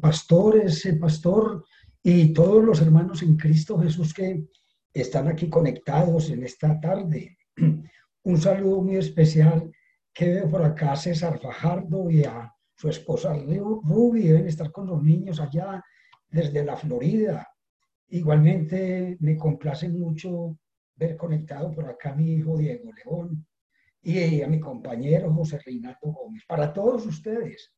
pastores, eh, pastor y todos los hermanos en Cristo Jesús que están aquí conectados en esta tarde. Un saludo muy especial que veo por acá a César Fajardo y a su esposa Ruby, deben estar con los niños allá desde la Florida. Igualmente me complace mucho ver conectado por acá a mi hijo Diego León y a mi compañero José Reinato Gómez. Para todos ustedes,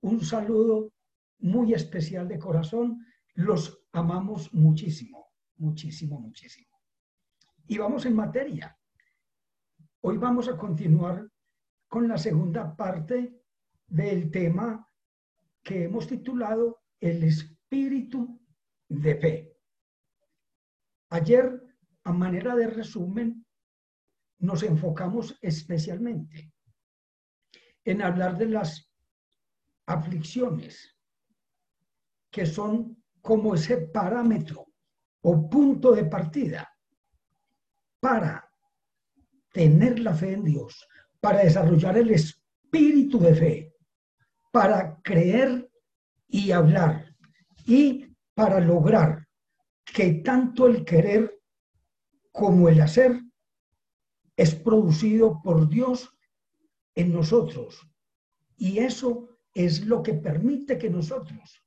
un saludo muy especial de corazón. Los amamos muchísimo, muchísimo, muchísimo. Y vamos en materia. Hoy vamos a continuar con la segunda parte del tema que hemos titulado El espíritu de fe. Ayer, a manera de resumen, nos enfocamos especialmente en hablar de las aflicciones, que son como ese parámetro o punto de partida para tener la fe en Dios, para desarrollar el espíritu de fe, para creer y hablar y para lograr que tanto el querer como el hacer es producido por Dios en nosotros. Y eso es lo que permite que nosotros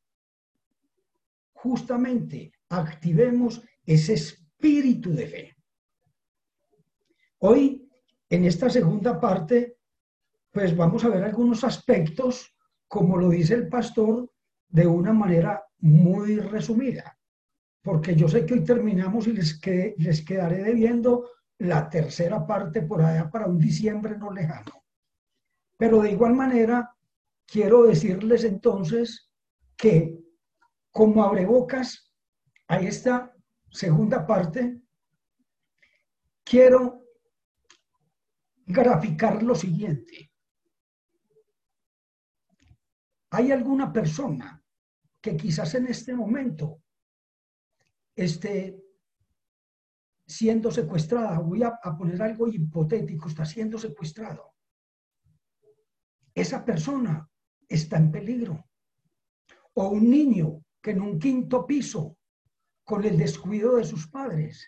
justamente activemos ese espíritu de fe. Hoy, en esta segunda parte, pues vamos a ver algunos aspectos, como lo dice el pastor, de una manera muy resumida, porque yo sé que hoy terminamos y les, les quedaré debiendo la tercera parte por allá para un diciembre no lejano. Pero de igual manera, quiero decirles entonces que como abrebocas a esta segunda parte, quiero graficar lo siguiente. ¿Hay alguna persona que quizás en este momento esté siendo secuestrada? Voy a, poner algo hipotético, está siendo secuestrado. Esa persona está en peligro. O un niño que en un quinto piso, con el descuido de sus padres,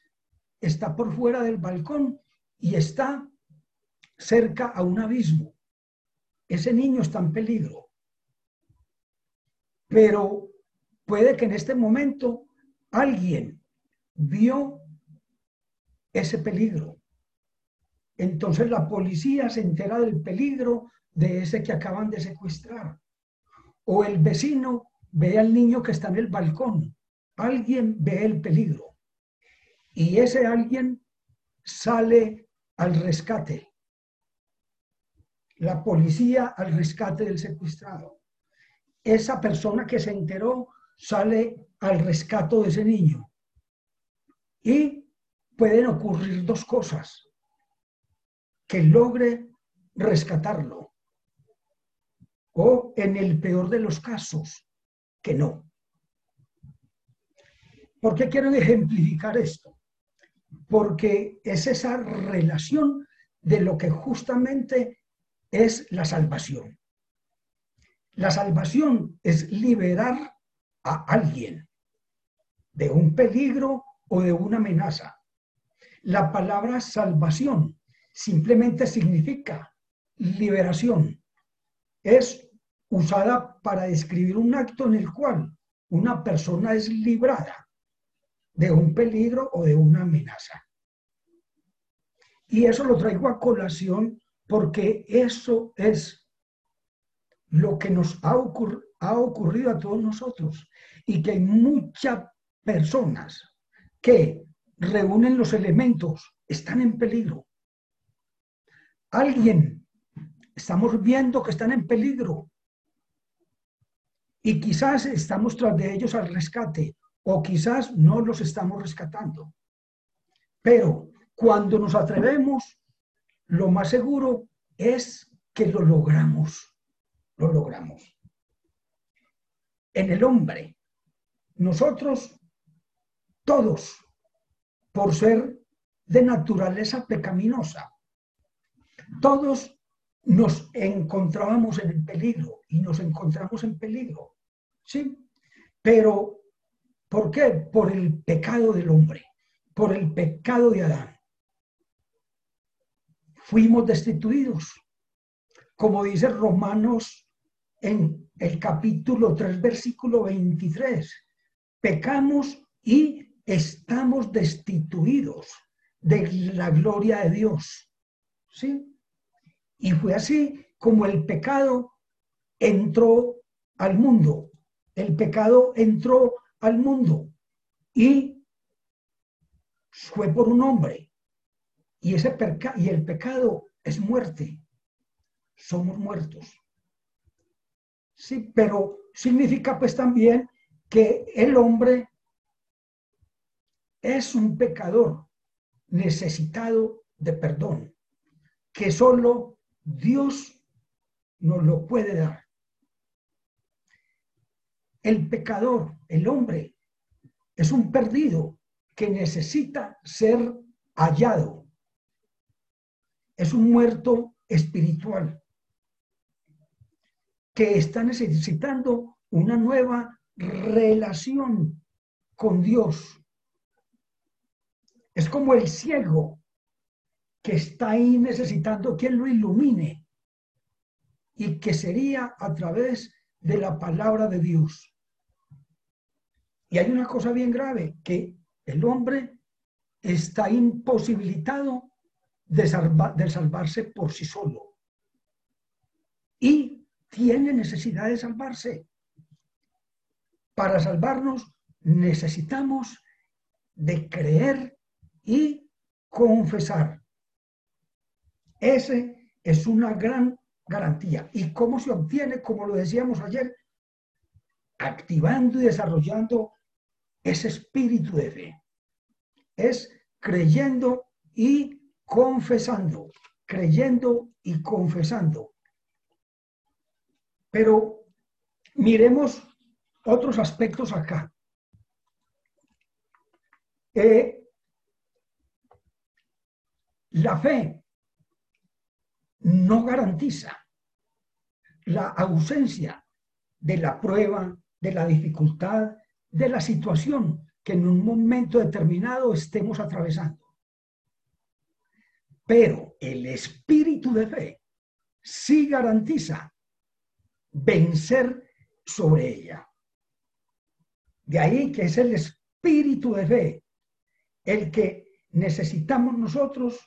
está por fuera del balcón y está cerca a un abismo. Ese niño está en peligro. Pero puede que en este momento alguien vio ese peligro. Entonces la policía se entera del peligro de ese que acaban de secuestrar. O el vecino ve al niño que está en el balcón. Alguien ve el peligro. Y ese alguien sale al rescate la policía al rescate del secuestrado. Esa persona que se enteró sale al rescate de ese niño. Y pueden ocurrir dos cosas. Que logre rescatarlo. O en el peor de los casos, que no. ¿Por qué quiero ejemplificar esto? Porque es esa relación de lo que justamente es la salvación. La salvación es liberar a alguien de un peligro o de una amenaza. La palabra salvación simplemente significa liberación. Es usada para describir un acto en el cual una persona es librada de un peligro o de una amenaza. Y eso lo traigo a colación porque eso es lo que nos ha, ha ocurrido a todos nosotros y que hay muchas personas que reúnen los elementos, están en peligro. Alguien, estamos viendo que están en peligro y quizás estamos tras de ellos al rescate o quizás no los estamos rescatando. Pero cuando nos atrevemos lo más seguro es que lo logramos, lo logramos. En el hombre, nosotros, todos, por ser de naturaleza pecaminosa, todos nos encontrábamos en el peligro y nos encontramos en peligro. ¿Sí? Pero, ¿por qué? Por el pecado del hombre, por el pecado de Adán. Fuimos destituidos. Como dice Romanos en el capítulo 3, versículo 23. Pecamos y estamos destituidos de la gloria de Dios. ¿Sí? Y fue así como el pecado entró al mundo. El pecado entró al mundo y fue por un hombre. Y, ese y el pecado es muerte. Somos muertos. Sí, pero significa pues también que el hombre es un pecador necesitado de perdón, que solo Dios nos lo puede dar. El pecador, el hombre, es un perdido que necesita ser hallado. Es un muerto espiritual que está necesitando una nueva relación con Dios. Es como el ciego que está ahí necesitando quien lo ilumine y que sería a través de la palabra de Dios. Y hay una cosa bien grave, que el hombre está imposibilitado de, de salvarse por sí solo. Y tiene necesidad de salvarse. Para salvarnos necesitamos de creer y confesar. Ese es una gran garantía. ¿Y cómo se obtiene? Como lo decíamos ayer, activando y desarrollando ese espíritu de fe. Es creyendo y confesando, creyendo y confesando. Pero miremos otros aspectos acá. Eh, la fe no garantiza la ausencia de la prueba, de la dificultad, de la situación que en un momento determinado estemos atravesando. Pero el espíritu de fe sí garantiza vencer sobre ella. De ahí que es el espíritu de fe el que necesitamos nosotros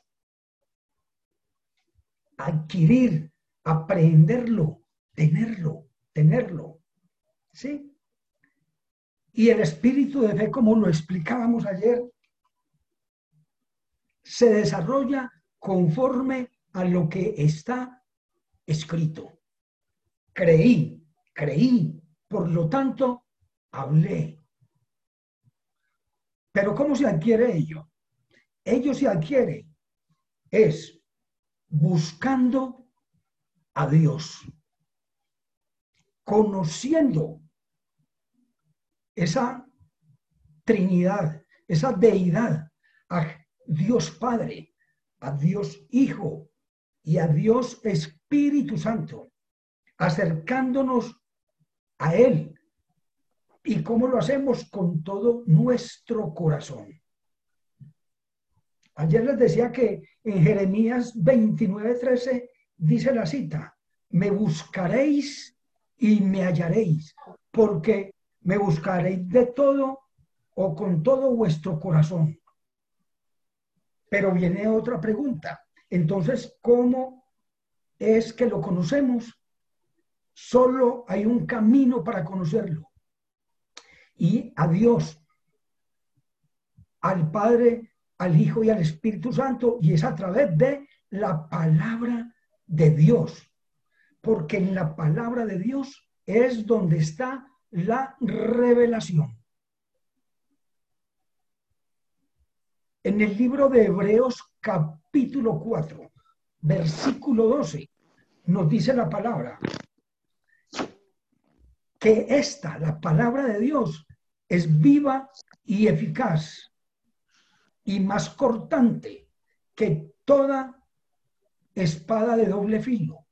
adquirir, aprenderlo, tenerlo, tenerlo. ¿Sí? Y el espíritu de fe, como lo explicábamos ayer, se desarrolla conforme a lo que está escrito creí, creí, por lo tanto, hablé. Pero ¿cómo se adquiere ello? Ello se adquiere es buscando a Dios, conociendo esa Trinidad, esa deidad, a Dios Padre, a Dios Hijo y a Dios Espíritu Santo acercándonos a Él. ¿Y cómo lo hacemos? Con todo nuestro corazón. Ayer les decía que en Jeremías 29, 13 dice la cita, me buscaréis y me hallaréis, porque me buscaréis de todo o con todo vuestro corazón. Pero viene otra pregunta. Entonces, ¿cómo es que lo conocemos? Solo hay un camino para conocerlo. Y a Dios, al Padre, al Hijo y al Espíritu Santo, y es a través de la palabra de Dios. Porque en la palabra de Dios es donde está la revelación. En el libro de Hebreos capítulo 4, versículo 12, nos dice la palabra, que esta, la palabra de Dios, es viva y eficaz y más cortante que toda espada de doble filo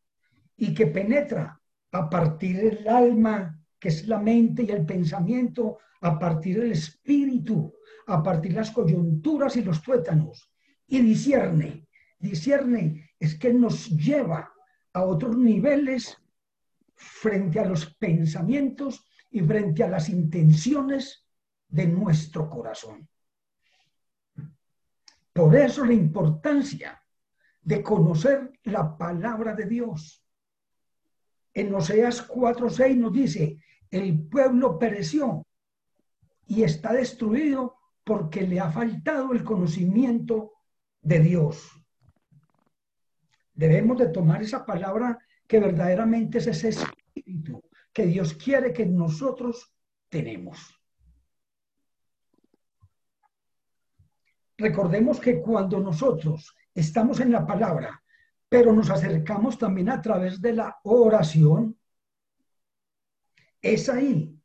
y que penetra a partir del alma que es la mente y el pensamiento, a partir del espíritu, a partir de las coyunturas y los tuétanos, y discierne. Discierne es que nos lleva a otros niveles frente a los pensamientos y frente a las intenciones de nuestro corazón. Por eso la importancia de conocer la palabra de Dios. En Oseas 4:6 nos dice, el pueblo pereció y está destruido porque le ha faltado el conocimiento de Dios. Debemos de tomar esa palabra que verdaderamente es ese espíritu que Dios quiere que nosotros tenemos. Recordemos que cuando nosotros estamos en la palabra, pero nos acercamos también a través de la oración, es ahí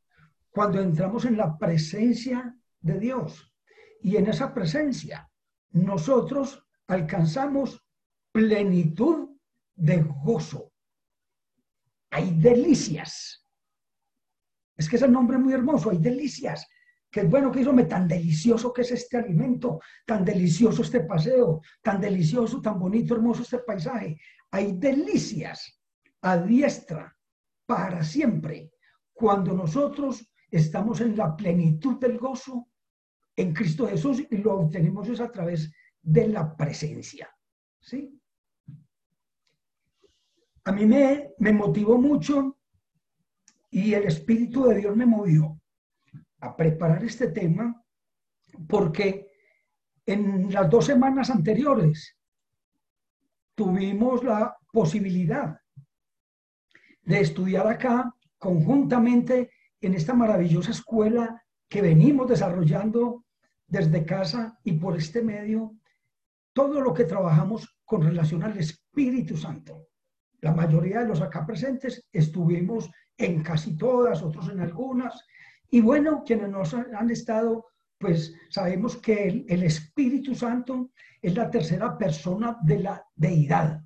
cuando entramos en la presencia de Dios. Y en esa presencia nosotros alcanzamos plenitud de gozo. Hay delicias. Es que es el nombre muy hermoso, hay delicias. Qué bueno que hizo tan delicioso que es este alimento, tan delicioso este paseo, tan delicioso, tan bonito, hermoso este paisaje. Hay delicias a diestra para siempre cuando nosotros estamos en la plenitud del gozo en Cristo Jesús y lo obtenemos es a través de la presencia. ¿Sí? A mí me, me motivó mucho y el Espíritu de Dios me movió a preparar este tema porque en las dos semanas anteriores tuvimos la posibilidad de estudiar acá conjuntamente en esta maravillosa escuela que venimos desarrollando desde casa y por este medio todo lo que trabajamos con relación al Espíritu Santo. La mayoría de los acá presentes estuvimos en casi todas, otros en algunas. Y bueno, quienes nos han estado, pues sabemos que el, el Espíritu Santo es la tercera persona de la deidad.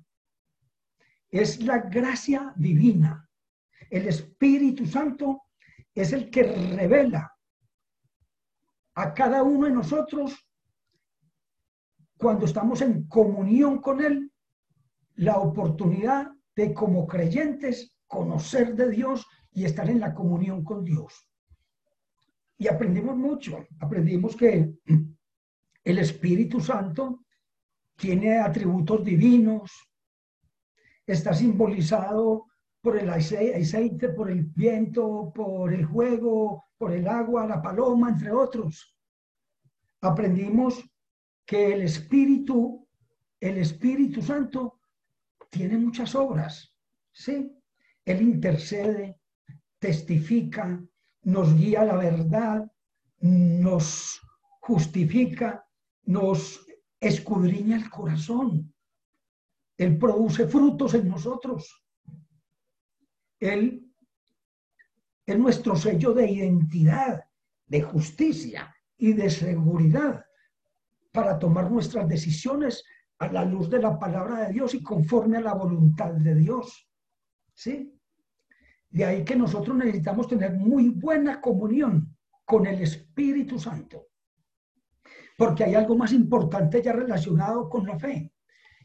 Es la gracia divina. El Espíritu Santo es el que revela a cada uno de nosotros cuando estamos en comunión con Él la oportunidad de como creyentes conocer de Dios y estar en la comunión con Dios. Y aprendimos mucho, aprendimos que el Espíritu Santo tiene atributos divinos, está simbolizado por el aceite, por el viento, por el juego, por el agua, la paloma, entre otros. Aprendimos que el Espíritu, el Espíritu Santo, tiene muchas obras, ¿sí? Él intercede, testifica, nos guía la verdad, nos justifica, nos escudriña el corazón. Él produce frutos en nosotros. Él es nuestro sello de identidad, de justicia y de seguridad para tomar nuestras decisiones a la luz de la palabra de Dios y conforme a la voluntad de Dios. ¿Sí? De ahí que nosotros necesitamos tener muy buena comunión con el Espíritu Santo. Porque hay algo más importante ya relacionado con la fe.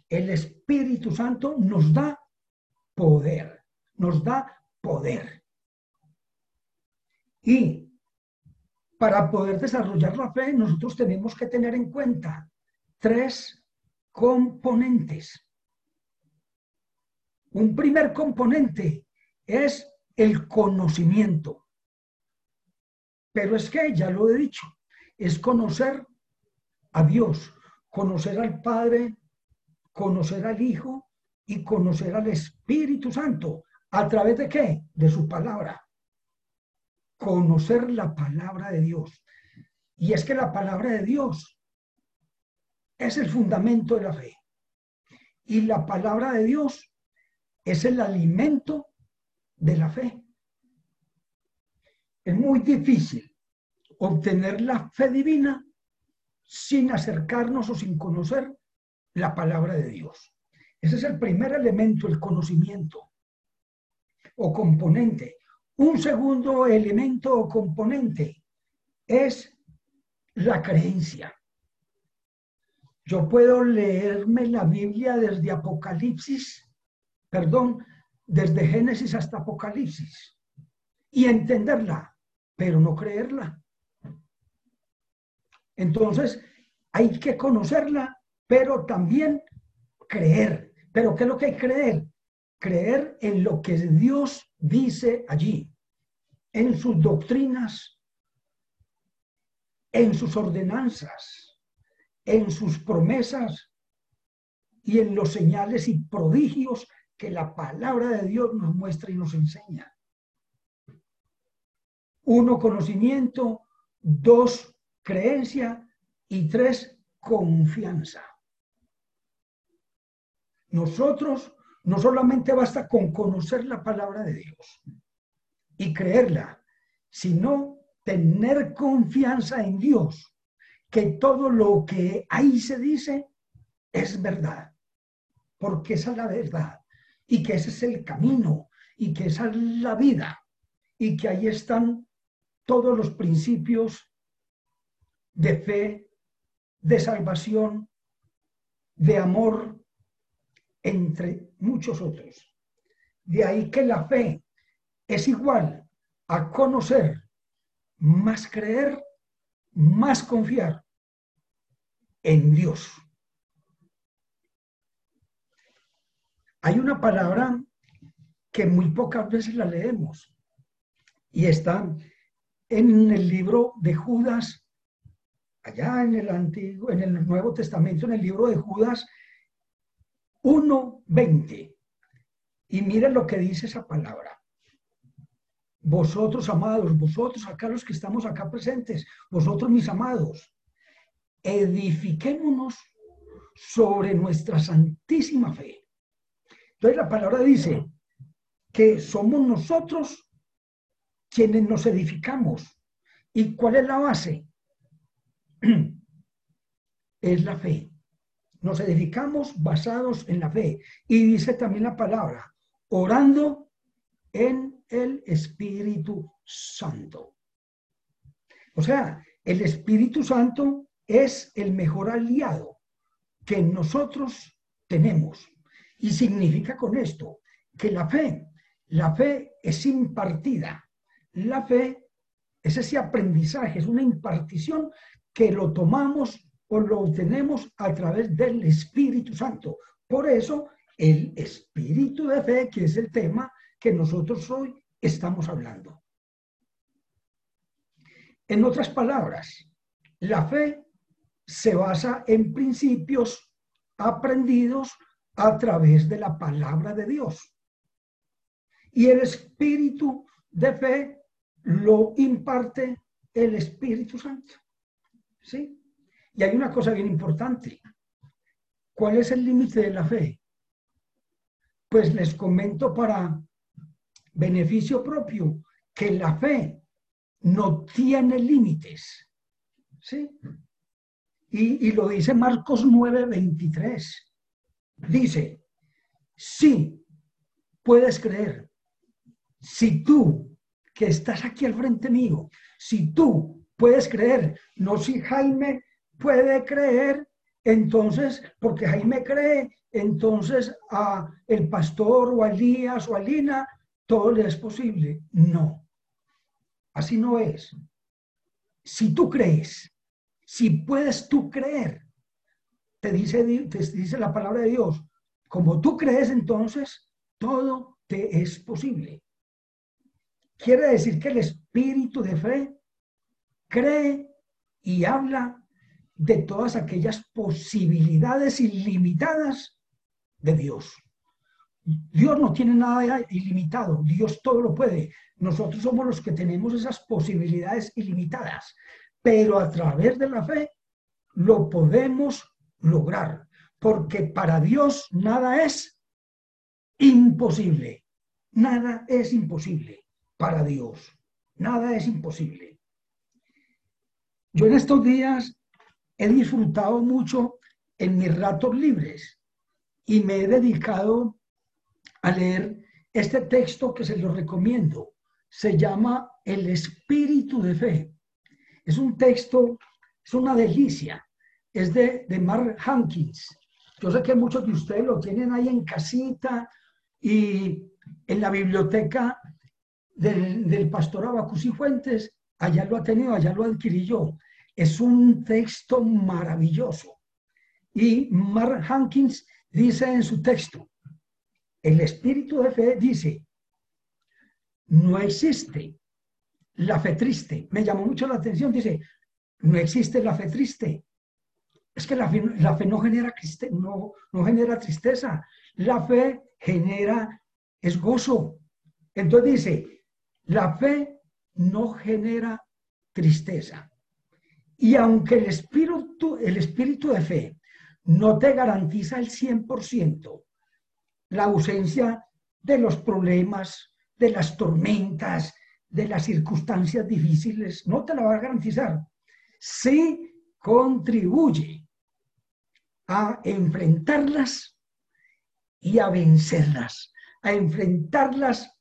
El Espíritu Santo nos da poder nos da poder. Y para poder desarrollar la fe, nosotros tenemos que tener en cuenta tres componentes. Un primer componente es el conocimiento. Pero es que, ya lo he dicho, es conocer a Dios, conocer al Padre, conocer al Hijo y conocer al Espíritu Santo. ¿A través de qué? De su palabra. Conocer la palabra de Dios. Y es que la palabra de Dios es el fundamento de la fe. Y la palabra de Dios es el alimento de la fe. Es muy difícil obtener la fe divina sin acercarnos o sin conocer la palabra de Dios. Ese es el primer elemento, el conocimiento o componente Un segundo elemento o componente es la creencia. Yo puedo leerme la Biblia desde Apocalipsis, perdón, desde Génesis hasta Apocalipsis y entenderla, pero no creerla. Entonces, hay que conocerla, pero también creer. ¿Pero qué es lo que hay que creer? Creer en lo que Dios dice allí, en sus doctrinas, en sus ordenanzas, en sus promesas y en los señales y prodigios que la palabra de Dios nos muestra y nos enseña. Uno, conocimiento. Dos, creencia. Y tres, confianza. Nosotros no solamente basta con conocer la palabra de Dios y creerla, sino tener confianza en Dios, que todo lo que ahí se dice es verdad, porque esa es la verdad y que ese es el camino y que esa es la vida y que ahí están todos los principios de fe, de salvación, de amor, entre muchos otros. De ahí que la fe es igual a conocer, más creer, más confiar en Dios. Hay una palabra que muy pocas veces la leemos y está en el libro de Judas, allá en el Antiguo, en el Nuevo Testamento, en el libro de Judas 1.20. Y miren lo que dice esa palabra. Vosotros, amados, vosotros acá los que estamos acá presentes, vosotros mis amados, edifiquémonos sobre nuestra santísima fe. Entonces la palabra dice que somos nosotros quienes nos edificamos. ¿Y cuál es la base? Es la fe. Nos edificamos basados en la fe. Y dice también la palabra, orando en el Espíritu Santo. O sea, el Espíritu Santo es el mejor aliado que nosotros tenemos. Y significa con esto que la fe, la fe es impartida la fe es ese aprendizaje, es una impartición que lo tomamos o lo obtenemos a través del Espíritu Santo. Por eso, el espíritu de fe, que es el tema que nosotros hoy estamos hablando. En otras palabras, la fe se basa en principios aprendidos a través de la palabra de Dios. Y el espíritu de fe lo imparte el Espíritu Santo. ¿Sí? Y hay una cosa bien importante. ¿Cuál es el límite de la fe? Pues les comento para beneficio propio que la fe no tiene límites. ¿Sí? Y, lo dice Marcos 9:23. Dice, sí, puedes creer. Si tú que estás aquí al frente mío, si tú puedes creer, no si Jaime puede creer, entonces, porque Jaime cree, entonces a el pastor o a Elías o a Lina, todo le es posible. No, así no es. Si tú crees, si puedes tú creer, te dice, te dice la palabra de Dios, como tú crees, entonces todo te es posible. Quiere decir que el espíritu de fe cree y habla de todas aquellas posibilidades ilimitadas de Dios. Dios no tiene nada ilimitado, Dios todo lo puede. Nosotros somos los que tenemos esas posibilidades ilimitadas, pero a través de la fe lo podemos lograr, porque para Dios nada es imposible, nada es imposible para Dios. Nada es imposible. Yo en estos días he disfrutado mucho en mis ratos libres y me he dedicado a leer este texto que se lo recomiendo, se llama El Espíritu de Fe. Es un texto, es una delicia. Es de, de Mark Hankins. Yo sé que muchos de ustedes lo tienen ahí en casita y en la biblioteca del, del pastor Abacus y Fuentes. Allá lo ha tenido, allá lo adquirí yo. Es un texto maravilloso. Y Mark Hankins dice en su texto, el espíritu de fe dice, no existe la fe triste. Me llamó mucho la atención, dice, no existe la fe triste. Es que la fe, no, genera, no, no genera tristeza, la fe genera, es gozo. Entonces dice, la fe no genera tristeza. Y aunque el espíritu, el espíritu de fe no te garantiza el 100% la ausencia de los problemas, de las tormentas, de las circunstancias difíciles, no te la va a garantizar. Sí contribuye a enfrentarlas y a vencerlas, a enfrentarlas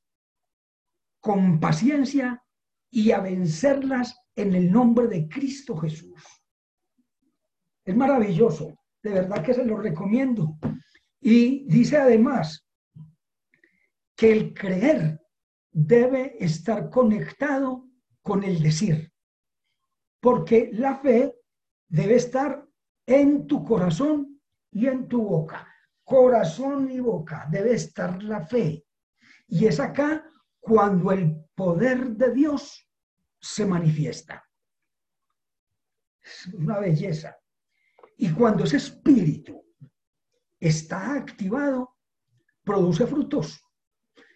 con paciencia y a vencerlas en el nombre de Cristo Jesús. Es maravilloso, de verdad que se lo recomiendo. Y dice además que el creer debe estar conectado con el decir, porque la fe debe estar en tu corazón y en tu boca. Corazón y boca debe estar la fe. Y es acá cuando el poder de Dios se manifiesta. Es una belleza. Y cuando ese espíritu está activado, produce frutos,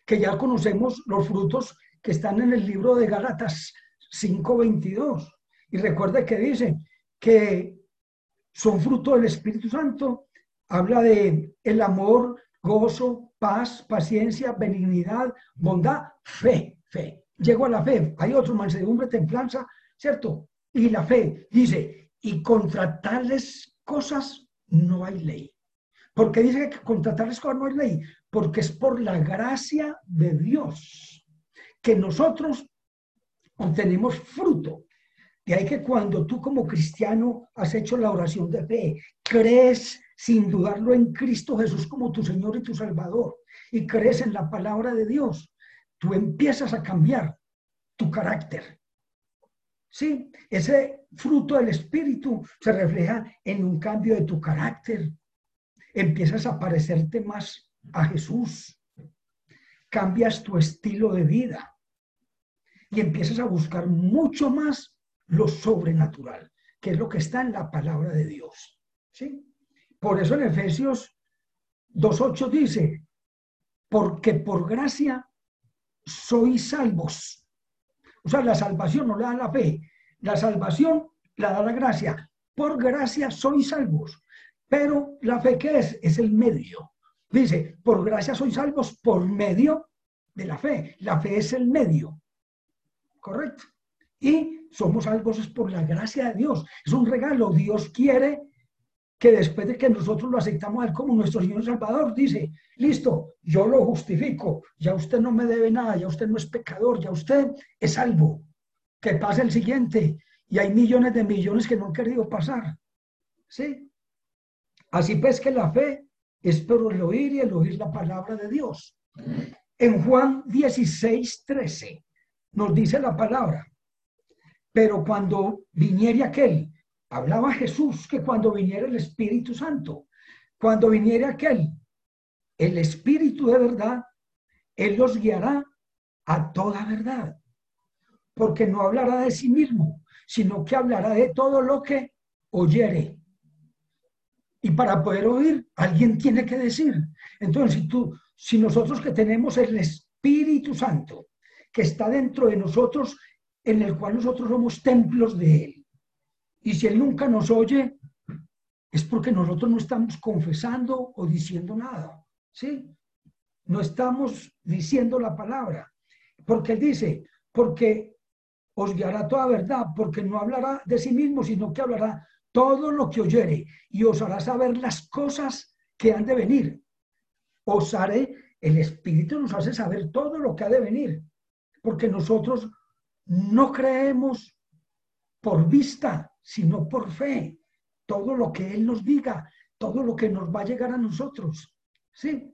que ya conocemos los frutos que están en el libro de Gálatas 5:22. Y recuerde que dice que son fruto del Espíritu Santo. Habla de el amor, gozo, paz, paciencia, benignidad, bondad, fe, fe. Llego a la fe. Hay otro, mansedumbre, templanza, ¿cierto? Y la fe dice, y contra tales cosas no hay ley. ¿Por qué dice que contra tales cosas no hay ley? Porque es por la gracia de Dios que nosotros obtenemos fruto. De ahí que cuando tú como cristiano has hecho la oración de fe, crees sin dudarlo en Cristo Jesús como tu Señor y tu Salvador, y crees en la palabra de Dios, tú empiezas a cambiar tu carácter. Sí, ese fruto del Espíritu se refleja en un cambio de tu carácter. Empiezas a parecerte más a Jesús. Cambias tu estilo de vida y empiezas a buscar mucho más lo sobrenatural, que es lo que está en la palabra de Dios. ¿Sí? Por eso en Efesios 2.8 dice, porque por gracia sois salvos. O sea, la salvación no la da la fe, la salvación la da la gracia. Por gracia sois salvos. Pero la fe, ¿qué es? Es el medio. Dice, por gracia sois salvos por medio de la fe. La fe es el medio. ¿Correcto? Y somos salvos por la gracia de Dios. Es un regalo. Dios quiere que después de que nosotros lo aceptamos a Él como nuestro Señor Salvador, dice, listo, yo lo justifico, ya usted no me debe nada, ya usted no es pecador, ya usted es salvo. Que pase el siguiente. Y hay millones de millones que no han querido pasar. ¿Sí? Así pues que la fe es por el oír y el oír la palabra de Dios. En Juan 16, 13 nos dice la palabra, pero cuando viniere aquel Hablaba Jesús que cuando viniera el Espíritu Santo, cuando viniera aquel, el Espíritu de verdad, Él los guiará a toda verdad. Porque no hablará de sí mismo, sino que hablará de todo lo que oyere. Y para poder oír, alguien tiene que decir. Entonces, si tú, si nosotros que tenemos el Espíritu Santo, que está dentro de nosotros, en el cual nosotros somos templos de Él, y si Él nunca nos oye, es porque nosotros no estamos confesando o diciendo nada. ¿Sí? No estamos diciendo la palabra. Porque Él dice, porque os guiará toda verdad, porque no hablará de sí mismo, sino que hablará todo lo que oyere y os hará saber las cosas que han de venir. Os haré, el Espíritu nos hace saber todo lo que ha de venir. porque nosotros no creemos por vista, sino por fe. Todo lo que Él nos diga, todo lo que nos va a llegar a nosotros. ¿Sí?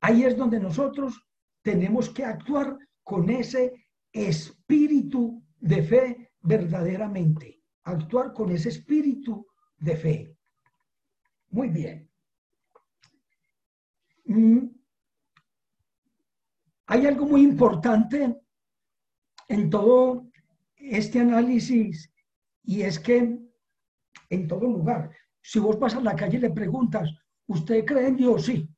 Ahí es donde nosotros tenemos que actuar con ese espíritu de fe verdaderamente. Actuar con ese espíritu de fe. Muy bien. Mm. Hay algo muy importante en todo este análisis y es que en todo lugar, si vos vas a la calle y le preguntas, ¿usted cree en Dios? Sí.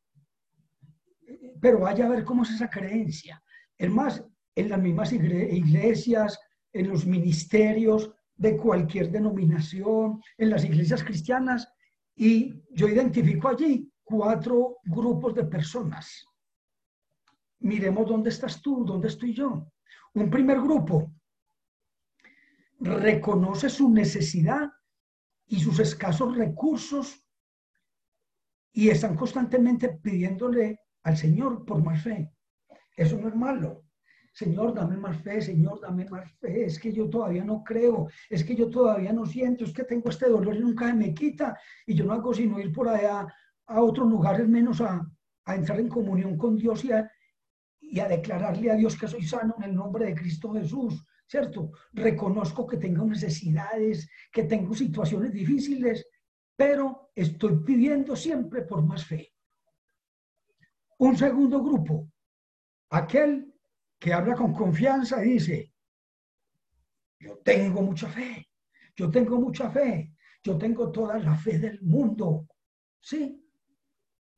Pero vaya a ver cómo es esa creencia. Es más, en las mismas iglesias, en los ministerios de cualquier denominación, en las iglesias cristianas, y yo identifico allí cuatro grupos de personas. Miremos dónde estás tú, dónde estoy yo. Un primer grupo reconoce su necesidad y sus escasos recursos y están constantemente pidiéndole al Señor por más fe. Eso no es malo. Señor, dame más fe, Señor, dame más fe. Es que yo todavía no creo, es que yo todavía no siento, es que tengo este dolor y nunca me quita. Y yo no hago sino ir por allá a otros lugares menos a, entrar en comunión con Dios a, y a declararle a Dios que soy sano en el nombre de Cristo Jesús, ¿cierto? Reconozco que tengo necesidades, que tengo situaciones difíciles, pero estoy pidiendo siempre por más fe. Un segundo grupo, aquel que habla con confianza y dice, yo tengo mucha fe, yo tengo mucha fe, yo tengo toda la fe del mundo, ¿sí?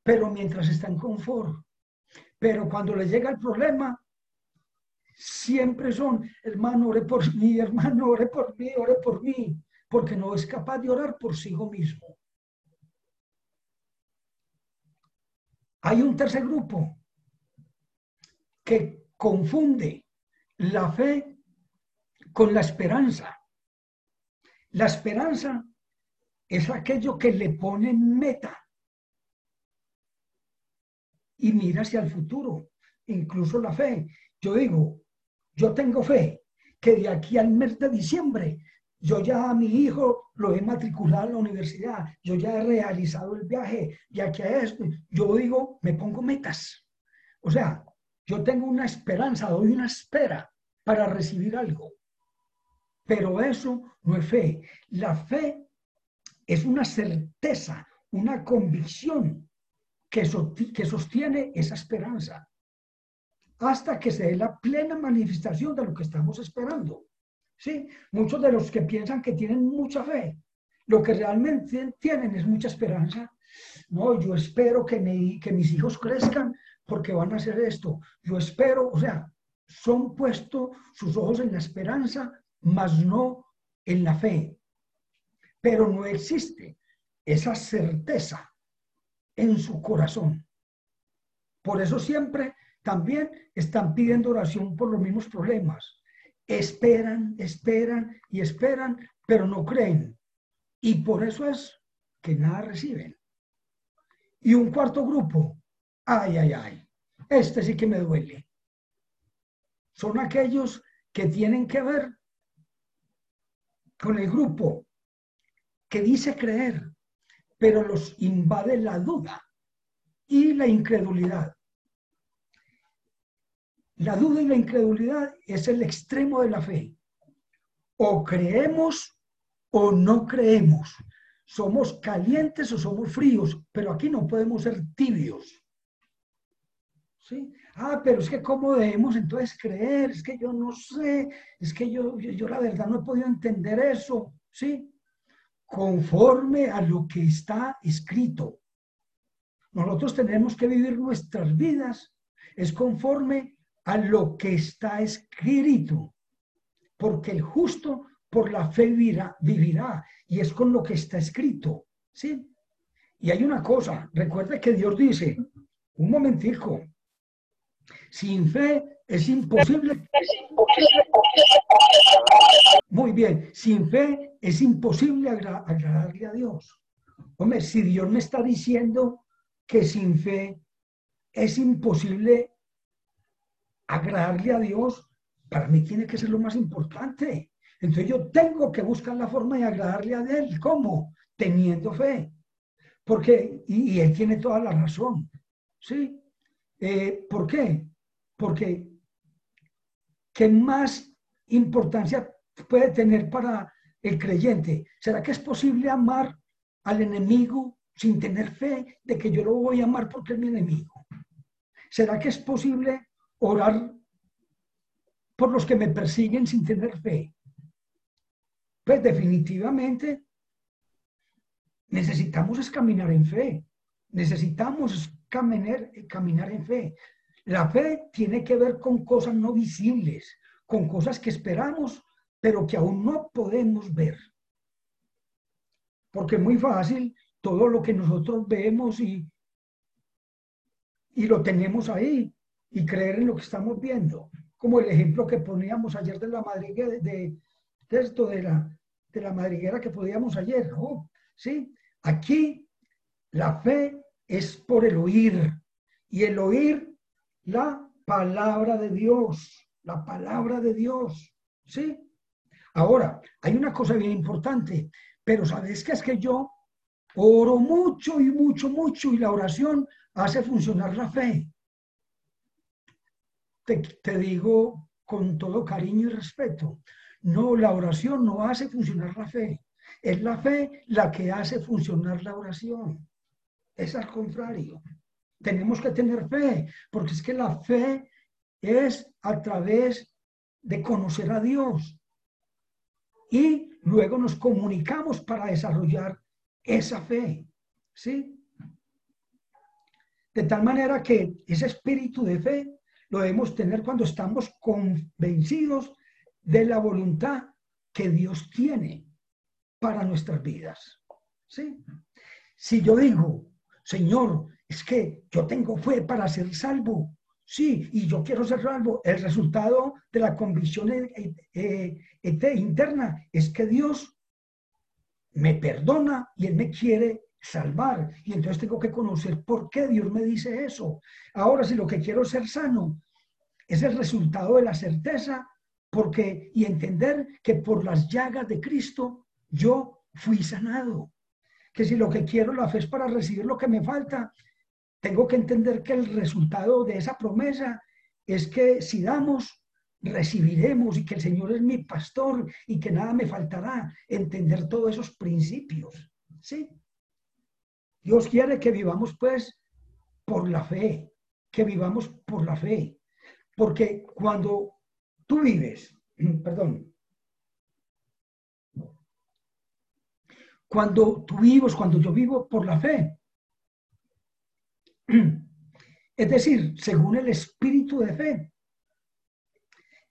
Pero mientras está en confort, pero cuando le llega el problema, siempre son, hermano, ore por mí, hermano, ore por mí, ore por mí, porque no es capaz de orar por sí mismo. Hay un tercer grupo que confunde la fe con la esperanza. La esperanza es aquello que le pone meta y mira hacia el futuro, incluso la fe. Yo digo, yo tengo fe que de aquí al mes de diciembre yo ya a mi hijo lo he matriculado en la universidad, yo ya he realizado el viaje, ya que a esto, yo digo, me pongo metas. O sea, yo tengo una esperanza, doy una espera para recibir algo. Pero eso no es fe. La fe es una certeza, una convicción que, sostiene esa esperanza hasta que se dé la plena manifestación de lo que estamos esperando. ¿Sí? Muchos de los que piensan que tienen mucha fe, lo que realmente tienen es mucha esperanza. No, yo espero que, que mis hijos crezcan porque van a hacer esto. Yo espero, o sea, son puestos sus ojos en la esperanza, mas no en la fe. Pero no existe esa certeza en su corazón. Por eso siempre también están pidiendo oración por los mismos problemas. Esperan, esperan y esperan, pero no creen. Y por eso es que nada reciben. Y un cuarto grupo, ay, ay, ay, este sí que me duele. Son aquellos que tienen que ver con el grupo que dice creer, pero los invade la duda y la incredulidad. La duda y la incredulidad es el extremo de la fe. O creemos o no creemos. Somos calientes o somos fríos, pero aquí no podemos ser tibios. ¿Sí? Ah, pero es que cómo debemos entonces creer, es que yo no sé, es que yo, yo, la verdad no he podido entender eso, ¿sí? conforme a lo que está escrito. Nosotros tenemos que vivir nuestras vidas, es conforme a lo que está escrito, porque el justo por la fe vivirá, y es con lo que está escrito, ¿sí? Y hay una cosa, recuerde que Dios dice, un momentico, sin fe es imposible. Muy bien, sin fe es imposible agradarle a Dios. Hombre, si Dios me está diciendo que sin fe es imposible agradarle a Dios, para mí tiene que ser lo más importante. Entonces yo tengo que buscar la forma de agradarle a Él. ¿Cómo? Teniendo fe. Porque, y, Él tiene toda la razón. ¿Sí? Eh, ¿Por qué? Porque ¿qué más importancia puede tener para el creyente? ¿Será que es posible amar al enemigo sin tener fe de que yo lo voy a amar porque es mi enemigo? ¿Será que es posible orar por los que me persiguen sin tener fe? Pues definitivamente necesitamos es caminar en fe, necesitamos caminar, caminar en fe. La fe tiene que ver con cosas no visibles, con cosas que esperamos, pero que aún no podemos ver. Porque es muy fácil todo lo que nosotros vemos y, y lo tenemos ahí y creer en lo que estamos viendo. Como el ejemplo que poníamos ayer de la madriguera, de, esto de la, de la madriguera que podíamos ayer. ¿Sí? Aquí la fe es por el oír y el oír la palabra de Dios, la palabra de Dios. ¿Sí? Ahora, hay una cosa bien importante, pero ¿sabes qué es que yo oro mucho y mucho, mucho y la oración hace funcionar la fe? Te, digo con todo cariño y respeto, no, la oración no hace funcionar la fe. Es la fe la que hace funcionar la oración. Es al contrario. Tenemos que tener fe, porque es que la fe es a través de conocer a Dios. Y luego nos comunicamos para desarrollar esa fe. ¿Sí? De tal manera que ese espíritu de fe lo debemos tener cuando estamos convencidos de la voluntad que Dios tiene para nuestras vidas. ¿Sí? Si yo digo, Señor, es que yo tengo fe para ser salvo, sí, y yo quiero ser salvo, el resultado de la convicción eh, eh, interna es que Dios me perdona y Él me quiere salvar. Y entonces tengo que conocer por qué Dios me dice eso. Ahora, si lo que quiero ser sano, es el resultado de la certeza porque y entender que por las llagas de Cristo yo fui sanado. Que si lo que quiero la fe es para recibir lo que me falta, tengo que entender que el resultado de esa promesa es que si damos, recibiremos y que el Señor es mi pastor y que nada me faltará. Entender todos esos principios. ¿Sí? Dios quiere que vivamos pues por la fe, que vivamos por la fe. Porque cuando tú vives, perdón, cuando tú vives, cuando yo vivo por la fe, es decir, según el espíritu de fe,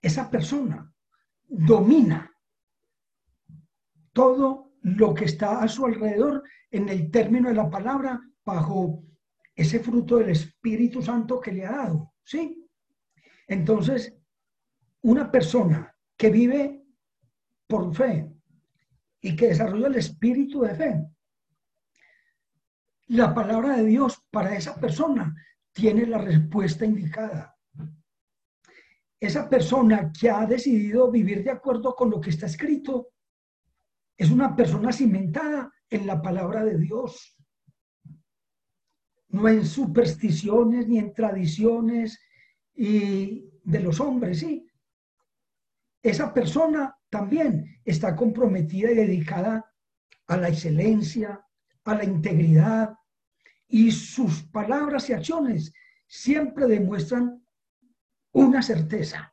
esa persona domina todo lo que está a su alrededor en el término de la palabra bajo ese fruto del Espíritu Santo que le ha dado, ¿sí? Entonces, una persona que vive por fe y que desarrolla el espíritu de fe, la palabra de Dios para esa persona tiene la respuesta indicada. Esa persona que ha decidido vivir de acuerdo con lo que está escrito es una persona cimentada en la palabra de Dios, no en supersticiones ni en tradiciones y de los hombres, sí. Esa persona también está comprometida y dedicada a la excelencia, a la integridad, y sus palabras y acciones siempre demuestran una certeza,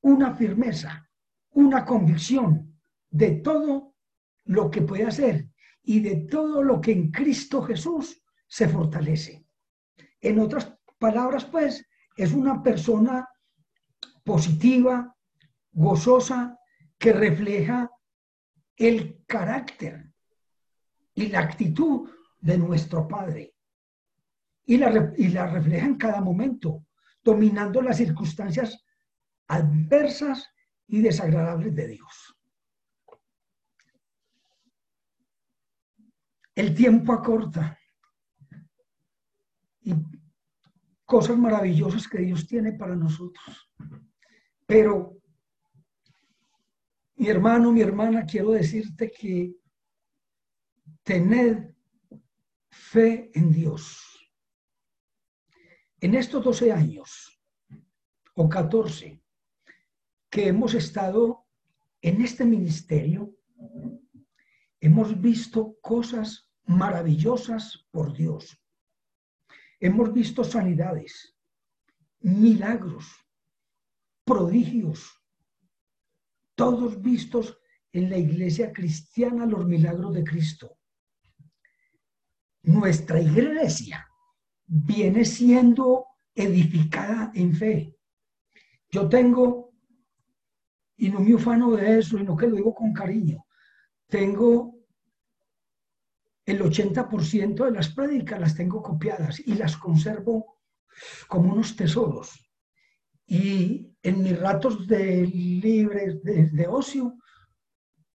una firmeza, una convicción de todo lo que puede hacer y de todo lo que en Cristo Jesús se fortalece. En otras palabras, pues, es una persona positiva, gozosa, que refleja el carácter y la actitud de nuestro Padre. Y la, y la refleja en cada momento, dominando las circunstancias adversas y desagradables de Dios. El tiempo acorta. Y cosas maravillosas que Dios tiene para nosotros. Pero, mi hermano, mi hermana, quiero decirte que tened fe en Dios. En estos 12 años o 14 que hemos estado en este ministerio, hemos visto cosas maravillosas por Dios. Hemos visto sanidades, milagros, prodigios, todos vistos en la iglesia cristiana los milagros de Cristo. Nuestra iglesia viene siendo edificada en fe. Yo tengo, y no me ufano de eso, y no que lo digo con cariño, tengo el 80% de las prédicas las tengo copiadas y las conservo como unos tesoros. Y en mis ratos de libres, de, ocio,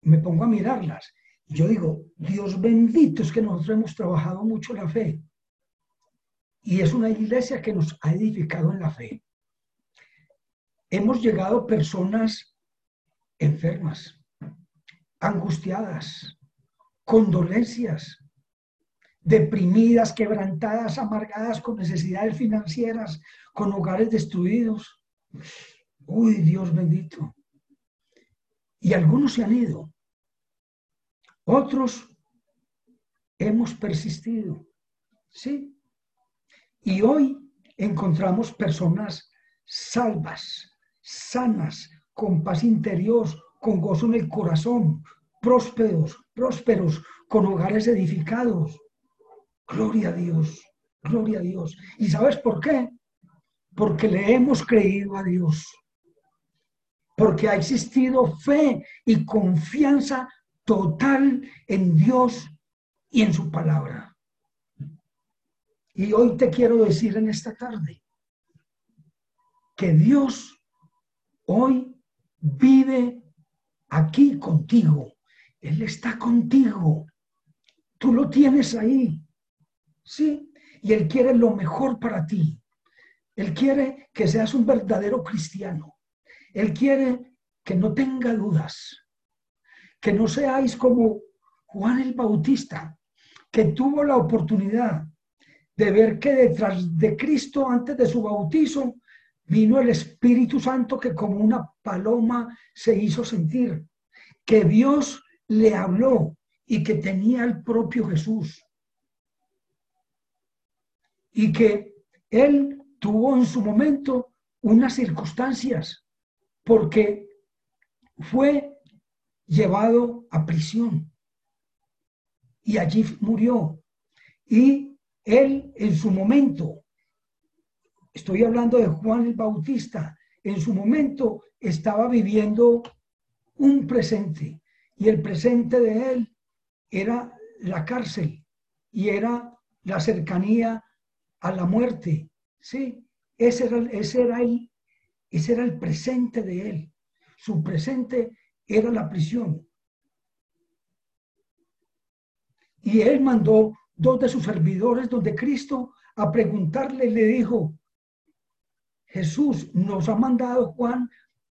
me pongo a mirarlas. Yo digo, Dios bendito es que nosotros hemos trabajado mucho la fe. Y es una iglesia que nos ha edificado en la fe. Hemos llegado personas enfermas, angustiadas, con dolencias, deprimidas, quebrantadas, amargadas, con necesidades financieras, con hogares destruidos. Uy, Dios bendito. Y algunos se han ido. Otros hemos persistido. Sí. Y hoy encontramos personas salvas, sanas, con paz interior, con gozo en el corazón, prósperos, prósperos, con hogares edificados. Gloria a Dios, gloria a Dios. ¿Y sabes por qué? Porque le hemos creído a Dios. Porque ha existido fe y confianza total en Dios y en su palabra. Y hoy te quiero decir en esta tarde que Dios hoy vive aquí contigo. Él está contigo. Tú lo tienes ahí. Sí. Y Él quiere lo mejor para ti. Él quiere que seas un verdadero cristiano. Él quiere que no tenga dudas. Que no seáis como Juan el Bautista, que tuvo la oportunidad de ver que detrás de Cristo, antes de su bautizo, vino el Espíritu Santo que como una paloma se hizo sentir, que Dios le habló y que tenía el propio Jesús. Y que él tuvo en su momento unas circunstancias porque fue llevado a prisión y allí murió. Y él en su momento Estoy hablando de Juan el Bautista. En su momento estaba viviendo un presente y el presente de él era la cárcel y era la cercanía a la muerte. Sí, ese era, ese era, el, ese era el presente de él. Su presente era la prisión. Y él mandó dos de sus servidores donde Cristo a preguntarle, le dijo, Jesús nos ha mandado, Juan,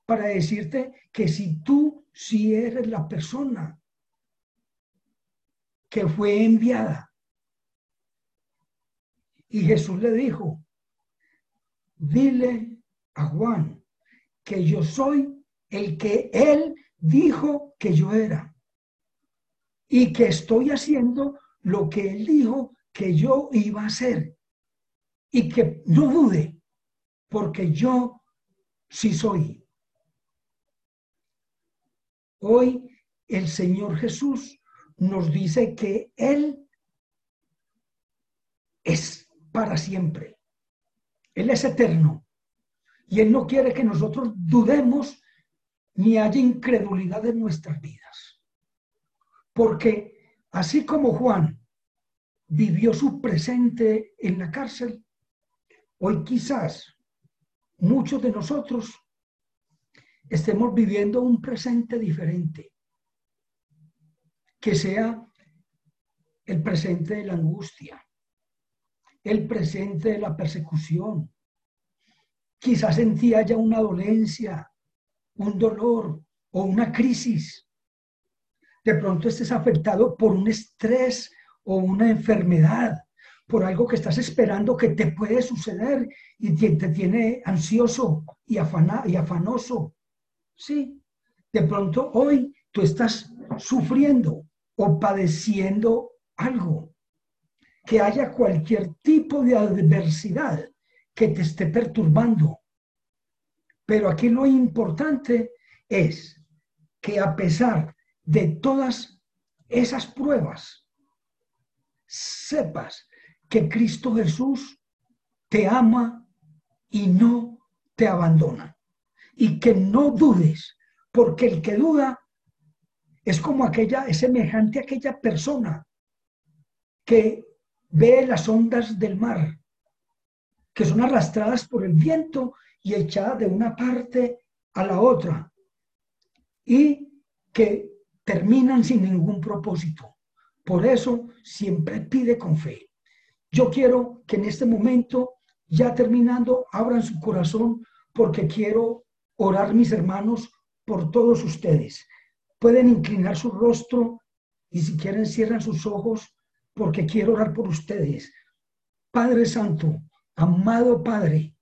para decirte que si tú si eres la persona que fue enviada. Y Jesús le dijo, dile a Juan que yo soy el que él dijo que yo era y que estoy haciendo lo que él dijo que yo iba a hacer y que no dude porque yo sí soy. Hoy el Señor Jesús nos dice que Él es para siempre. Él es eterno. Y Él no quiere que nosotros dudemos ni haya incredulidad en nuestras vidas. Porque así como Juan vivió su presente en la cárcel, hoy quizás muchos de nosotros estemos viviendo un presente diferente, que sea el presente de la angustia, el presente de la persecución. Quizás sentía ya una dolencia un dolor o una crisis. De pronto estés afectado por un estrés o una enfermedad, por algo que estás esperando que te puede suceder y te, tiene ansioso y, y afanoso. Sí, de pronto hoy tú estás sufriendo o padeciendo algo, que haya cualquier tipo de adversidad que te esté perturbando. Pero aquí lo importante es que a pesar de todas esas pruebas, sepas que Cristo Jesús te ama y no te abandona. Y que no dudes, porque el que duda es como aquella, es semejante a aquella persona que ve las ondas del mar, que son arrastradas por el viento y echadas de una parte a la otra, y que terminan sin ningún propósito. Por eso siempre pide con fe. Yo quiero que en este momento, ya terminando, abran su corazón porque quiero orar, mis hermanos, por todos ustedes. Pueden inclinar su rostro y si quieren cierran sus ojos porque quiero orar por ustedes. Padre Santo, amado Padre,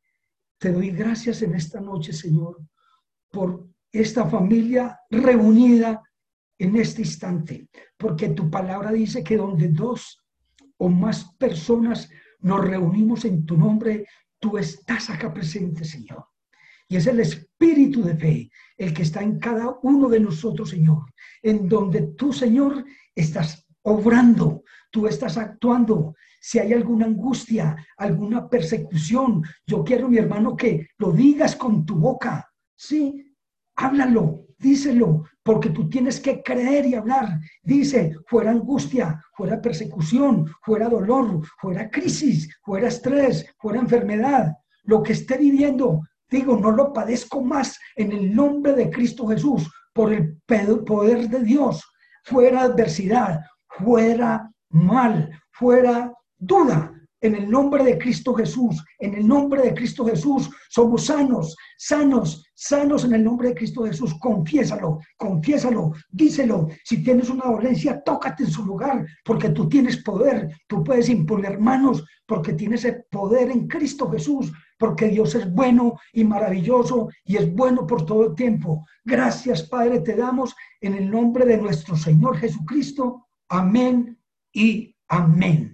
te doy gracias en esta noche, Señor, por esta familia reunida en este instante, porque tu palabra dice que donde dos o más personas nos reunimos en tu nombre, tú estás acá presente, Señor. Y es el espíritu de fe el que está en cada uno de nosotros, Señor, en donde tú, Señor, estás obrando, tú estás actuando. Si hay alguna angustia, alguna persecución, yo quiero, mi hermano, que lo digas con tu boca. Sí, háblalo, díselo, porque tú tienes que creer y hablar. Dice, fuera angustia, fuera persecución, fuera dolor, fuera crisis, fuera estrés, fuera enfermedad, lo que esté viviendo, digo, no lo padezco más en el nombre de Cristo Jesús, por el poder de Dios, fuera adversidad, fuera mal, fuera duda, en el nombre de Cristo Jesús, en el nombre de Cristo Jesús, somos sanos, sanos, sanos en el nombre de Cristo Jesús. Confiésalo, confiésalo, díselo. Si tienes una dolencia, tócate en su lugar, porque tú tienes poder. Tú puedes imponer manos, porque tienes el poder en Cristo Jesús, porque Dios es bueno y maravilloso y es bueno por todo el tiempo. Gracias, Padre, te damos en el nombre de nuestro Señor Jesucristo. Amén y amén.